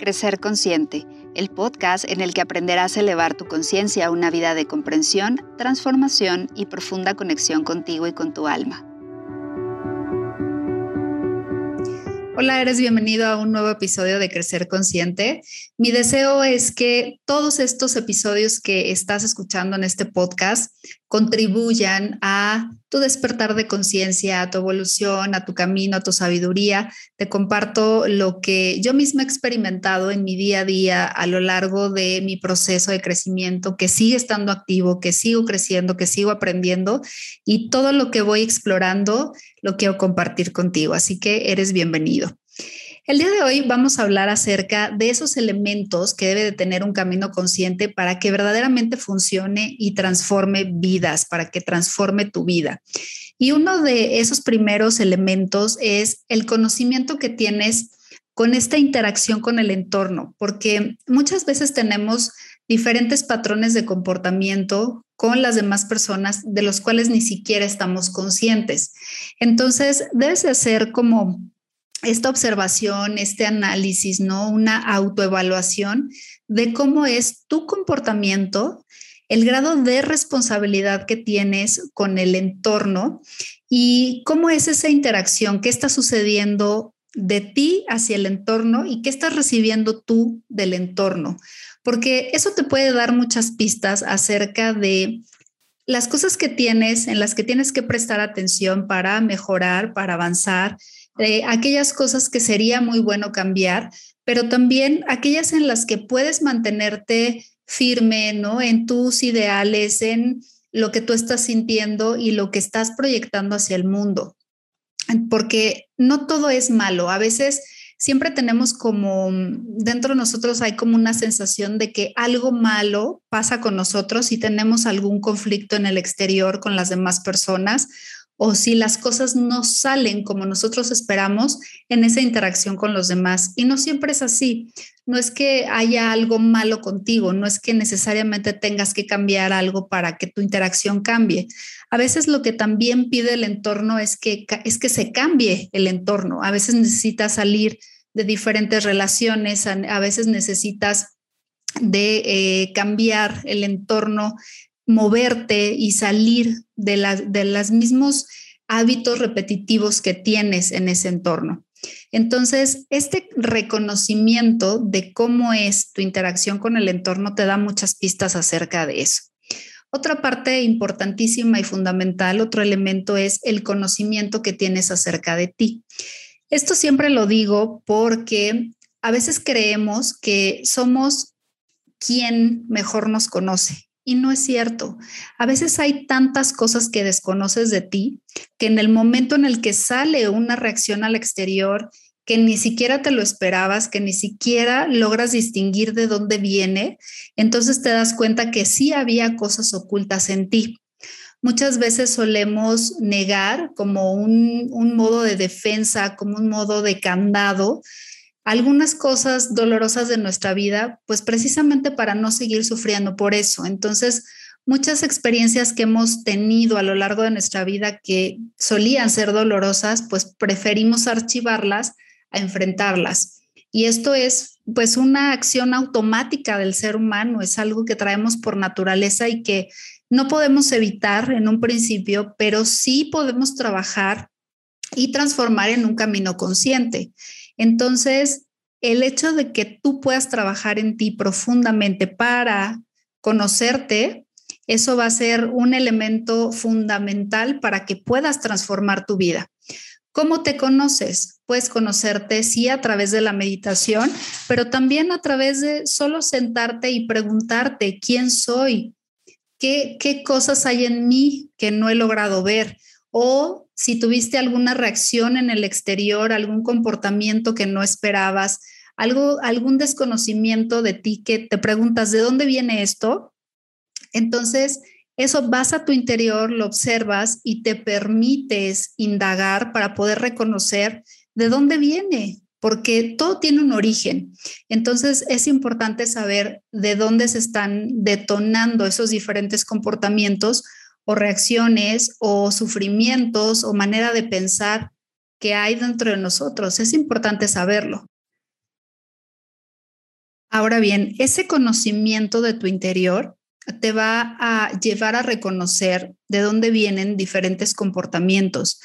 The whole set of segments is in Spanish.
Crecer Consciente, el podcast en el que aprenderás a elevar tu conciencia a una vida de comprensión, transformación y profunda conexión contigo y con tu alma. Hola, eres bienvenido a un nuevo episodio de Crecer Consciente. Mi deseo es que todos estos episodios que estás escuchando en este podcast contribuyan a tu despertar de conciencia, a tu evolución, a tu camino, a tu sabiduría. Te comparto lo que yo misma he experimentado en mi día a día a lo largo de mi proceso de crecimiento, que sigue estando activo, que sigo creciendo, que sigo aprendiendo y todo lo que voy explorando lo quiero compartir contigo. Así que eres bienvenido. El día de hoy vamos a hablar acerca de esos elementos que debe de tener un camino consciente para que verdaderamente funcione y transforme vidas, para que transforme tu vida. Y uno de esos primeros elementos es el conocimiento que tienes con esta interacción con el entorno, porque muchas veces tenemos diferentes patrones de comportamiento con las demás personas de los cuales ni siquiera estamos conscientes. Entonces, debes de hacer como esta observación, este análisis, ¿no? Una autoevaluación de cómo es tu comportamiento, el grado de responsabilidad que tienes con el entorno y cómo es esa interacción, qué está sucediendo de ti hacia el entorno y qué estás recibiendo tú del entorno, porque eso te puede dar muchas pistas acerca de las cosas que tienes, en las que tienes que prestar atención para mejorar, para avanzar, aquellas cosas que sería muy bueno cambiar, pero también aquellas en las que puedes mantenerte firme, ¿no? En tus ideales, en lo que tú estás sintiendo y lo que estás proyectando hacia el mundo. Porque no todo es malo. A veces siempre tenemos como, dentro de nosotros hay como una sensación de que algo malo pasa con nosotros y tenemos algún conflicto en el exterior con las demás personas o si las cosas no salen como nosotros esperamos en esa interacción con los demás. Y no siempre es así. No es que haya algo malo contigo, no es que necesariamente tengas que cambiar algo para que tu interacción cambie. A veces lo que también pide el entorno es que, es que se cambie el entorno. A veces necesitas salir de diferentes relaciones, a, veces necesitas de eh, cambiar el entorno moverte y salir de, de los mismos hábitos repetitivos que tienes en ese entorno. Entonces, este reconocimiento de cómo es tu interacción con el entorno te da muchas pistas acerca de eso. Otra parte importantísima y fundamental, otro elemento es el conocimiento que tienes acerca de ti. Esto siempre lo digo porque a veces creemos que somos quien mejor nos conoce y no es cierto. A veces hay tantas cosas que desconoces de ti que en el momento en el que sale una reacción al exterior que ni siquiera te lo esperabas, que ni siquiera logras distinguir de dónde viene, entonces te das cuenta que sí había cosas ocultas en ti. Muchas veces solemos negar como un, modo de defensa, como un modo de candado, algunas cosas dolorosas de nuestra vida, pues precisamente para no seguir sufriendo por eso. Entonces, muchas experiencias que hemos tenido a lo largo de nuestra vida que solían ser dolorosas, pues preferimos archivarlas a enfrentarlas. Y esto es pues una acción automática del ser humano, es algo que traemos por naturaleza y que no podemos evitar en un principio, pero sí podemos trabajar y transformar en un camino consciente. Entonces, el hecho de que tú puedas trabajar en ti profundamente para conocerte, eso va a ser un elemento fundamental para que puedas transformar tu vida. ¿Cómo te conoces? Puedes conocerte, sí, a través de la meditación, pero también a través de solo sentarte y preguntarte quién soy, qué, qué cosas hay en mí que no he logrado ver o si tuviste alguna reacción en el exterior, algún comportamiento que no esperabas, algo, algún desconocimiento de ti que te preguntas, ¿de dónde viene esto? Entonces, eso vas a tu interior, lo observas y te permites indagar para poder reconocer de dónde viene, porque todo tiene un origen. Entonces es importante saber de dónde se están detonando esos diferentes comportamientos o reacciones o sufrimientos o manera de pensar que hay dentro de nosotros. Es importante saberlo. Ahora bien, ese conocimiento de tu interior te va a llevar a reconocer de dónde vienen diferentes comportamientos,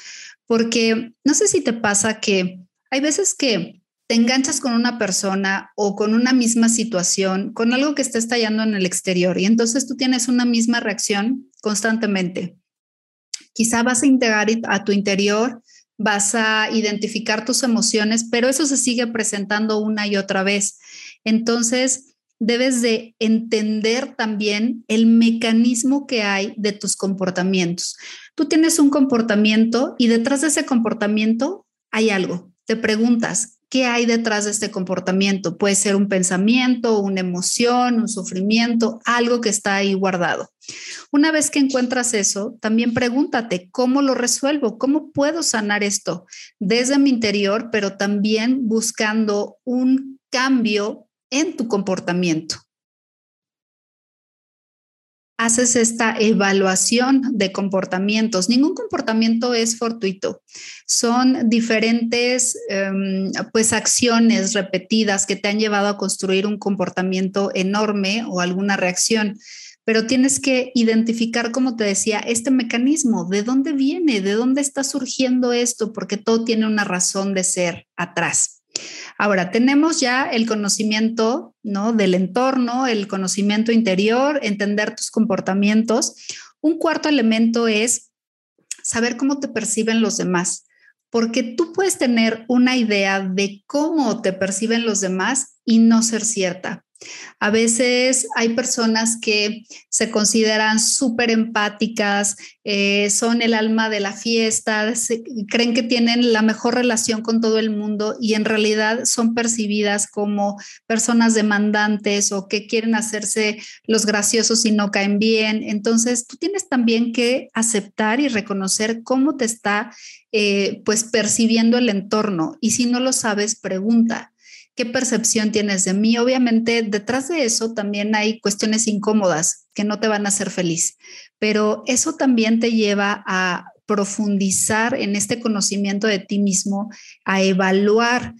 porque no sé si te pasa que hay veces que te enganchas con una persona o con una misma situación, con algo que está estallando en el exterior y entonces tú tienes una misma reacción constantemente. Quizá vas a integrar a tu interior, vas a identificar tus emociones, pero eso se sigue presentando una y otra vez. Entonces, debes de entender también el mecanismo que hay de tus comportamientos. Tú tienes un comportamiento y detrás de ese comportamiento hay algo. Te preguntas, ¿Qué hay detrás de este comportamiento? Puede ser un pensamiento, una emoción, un sufrimiento, algo que está ahí guardado. Una vez que encuentras eso, también pregúntate, ¿cómo lo resuelvo? ¿Cómo puedo sanar esto desde mi interior, pero también buscando un cambio en tu comportamiento? Haces esta evaluación de comportamientos. Ningún comportamiento es fortuito. Son diferentes em, pues acciones repetidas que te han llevado a construir un comportamiento enorme o alguna reacción. Pero tienes que identificar, como te decía, este mecanismo, de dónde viene, de dónde está surgiendo esto, porque todo tiene una razón de ser atrás. Ahora, tenemos ya el conocimiento ¿no? del entorno, el conocimiento interior, entender tus comportamientos. Un cuarto elemento es saber cómo te perciben los demás, porque tú puedes tener una idea de cómo te perciben los demás y no ser cierta. A veces hay personas que se consideran súper empáticas, eh, son el alma de la fiesta, creen que tienen la mejor relación con todo el mundo y en realidad son percibidas como personas demandantes o que quieren hacerse los graciosos y no caen bien. Entonces, tú tienes también que aceptar y reconocer cómo te está eh, pues percibiendo el entorno y si no lo sabes, pregunta ¿Qué percepción tienes de mí? Obviamente, detrás de eso también hay cuestiones incómodas que no te van a hacer feliz, pero eso también te lleva a profundizar en este conocimiento de ti mismo, a evaluar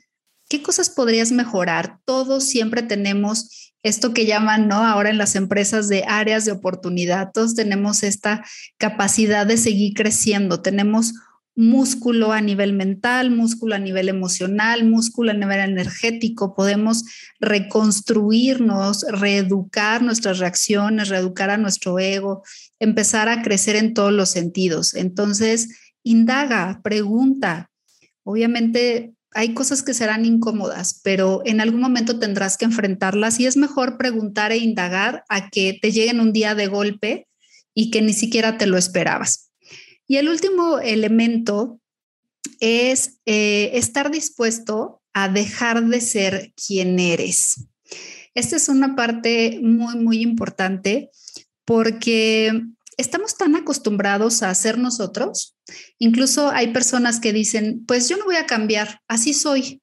qué cosas podrías mejorar. Todos siempre tenemos esto que llaman, ¿no? Ahora en las empresas de áreas de oportunidad, todos tenemos esta capacidad de seguir creciendo, tenemos músculo a nivel mental, músculo a nivel emocional, músculo a nivel energético. Podemos reconstruirnos, reeducar nuestras reacciones, reeducar a nuestro ego, empezar a crecer en todos los sentidos. Entonces, indaga, pregunta. Obviamente hay cosas que serán incómodas, pero en algún momento tendrás que enfrentarlas y es mejor preguntar e indagar a que te lleguen un día de golpe y que ni siquiera te lo esperabas. Y el último elemento es eh, estar dispuesto a dejar de ser quien eres. Esta es una parte muy, muy importante porque estamos tan acostumbrados a ser nosotros. Incluso hay personas que dicen, pues yo no voy a cambiar, así soy,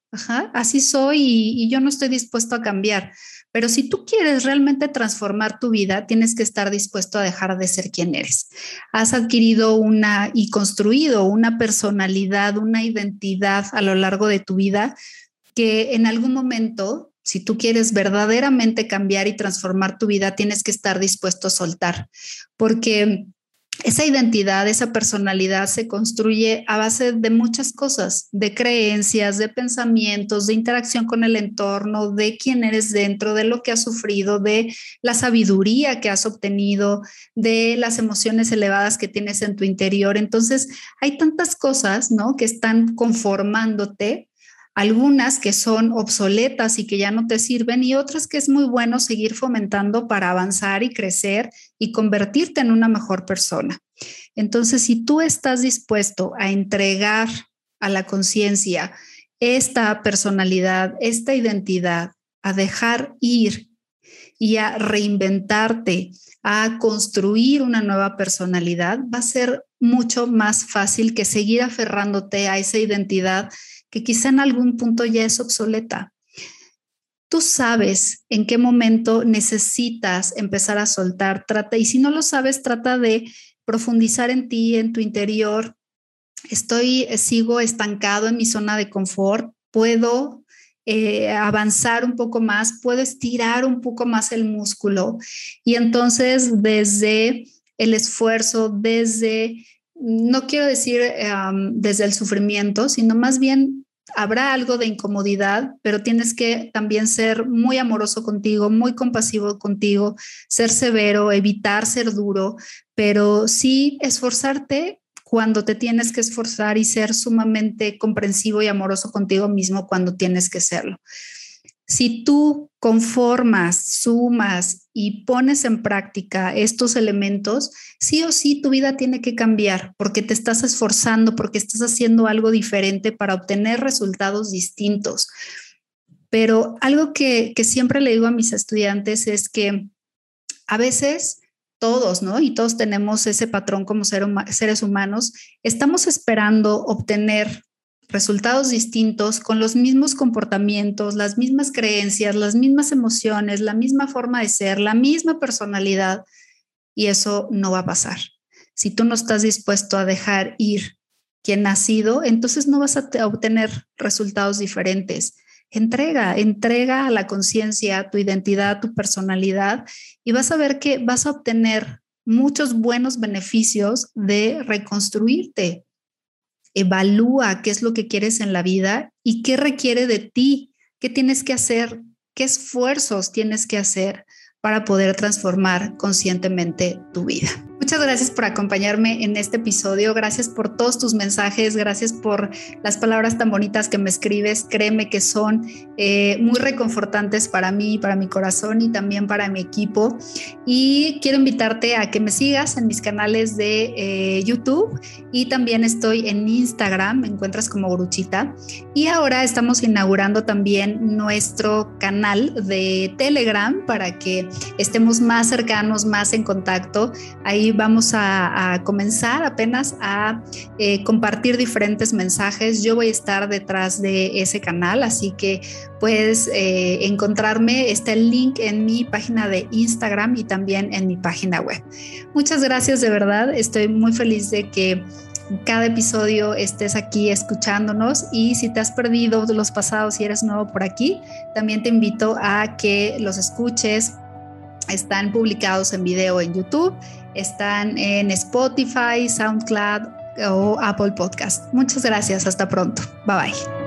así soy y yo no estoy dispuesto a cambiar. Pero si tú quieres realmente transformar tu vida, tienes que estar dispuesto a dejar de ser quien eres. Has adquirido una y construido una personalidad, una identidad a lo largo de tu vida que en algún momento, si tú quieres verdaderamente cambiar y transformar tu vida, tienes que estar dispuesto a soltar, porque esa identidad, esa personalidad se construye a base de muchas cosas, de creencias, de pensamientos, de interacción con el entorno, de quién eres dentro, de lo que has sufrido, de la sabiduría que has obtenido, de las emociones elevadas que tienes en tu interior. Entonces, hay tantas cosas, ¿no? Que están conformándote algunas que son obsoletas y que ya no te sirven y otras que es muy bueno seguir fomentando para avanzar y crecer y convertirte en una mejor persona. Entonces, si tú estás dispuesto a entregar a la conciencia esta personalidad, esta identidad, a dejar ir y a reinventarte, a construir una nueva personalidad, va a ser mucho más fácil que seguir aferrándote a esa identidad que quizá en algún punto ya es obsoleta. Tú sabes en qué momento necesitas empezar a soltar, trata, y si no lo sabes, trata de profundizar en ti, en tu interior. Estoy, sigo estancado en mi zona de confort, puedo eh, avanzar un poco más, puedo estirar un poco más el músculo. Y entonces desde el esfuerzo, desde, no quiero decir desde el sufrimiento, sino más bien habrá algo de incomodidad, pero tienes que también ser muy amoroso contigo, muy compasivo contigo, ser severo, evitar ser duro, pero sí esforzarte cuando te tienes que esforzar y ser sumamente comprensivo y amoroso contigo mismo cuando tienes que serlo. Si tú conformas, sumas y pones en práctica estos elementos, sí o sí tu vida tiene que cambiar porque te estás esforzando, porque estás haciendo algo diferente para obtener resultados distintos. Pero algo que, que siempre le digo a mis estudiantes es que a veces todos, ¿no? Y todos tenemos ese patrón como seres humanos, estamos esperando obtener resultados distintos con los mismos comportamientos, las mismas creencias, las mismas emociones, la misma forma de ser, la misma personalidad, y eso no va a pasar. Si tú no estás dispuesto a dejar ir quien ha sido, entonces no vas a obtener resultados diferentes. Entrega, entrega a la conciencia tu identidad, tu personalidad y vas a ver que vas a obtener muchos buenos beneficios de reconstruirte. Evalúa qué es lo que quieres en la vida y qué requiere de ti, qué tienes que hacer, qué esfuerzos tienes que hacer para poder transformar conscientemente tu vida. Muchas gracias por acompañarme en este episodio. Gracias por todos tus mensajes. Gracias por las palabras tan bonitas que me escribes. Créeme que son eh, muy reconfortantes para mí, para mi corazón y también para mi equipo. Y quiero invitarte a que me sigas en mis canales de eh, YouTube y también estoy en Instagram. Me encuentras como Guruchita. Y ahora estamos inaugurando también nuestro canal de Telegram para que estemos más cercanos, más en contacto. Ahí vamos a, comenzar apenas a eh, compartir diferentes mensajes. Yo voy a estar detrás de ese canal, así que puedes eh, encontrarme. Está el link en mi página de Instagram y también en mi página web. Muchas gracias de verdad. Estoy muy feliz de que cada episodio estés aquí escuchándonos y si te has perdido los pasados y eres nuevo por aquí, también te invito a que los escuches. Están publicados en video en YouTube están en Spotify, SoundCloud o Apple Podcast. Muchas gracias. Hasta pronto. Bye bye.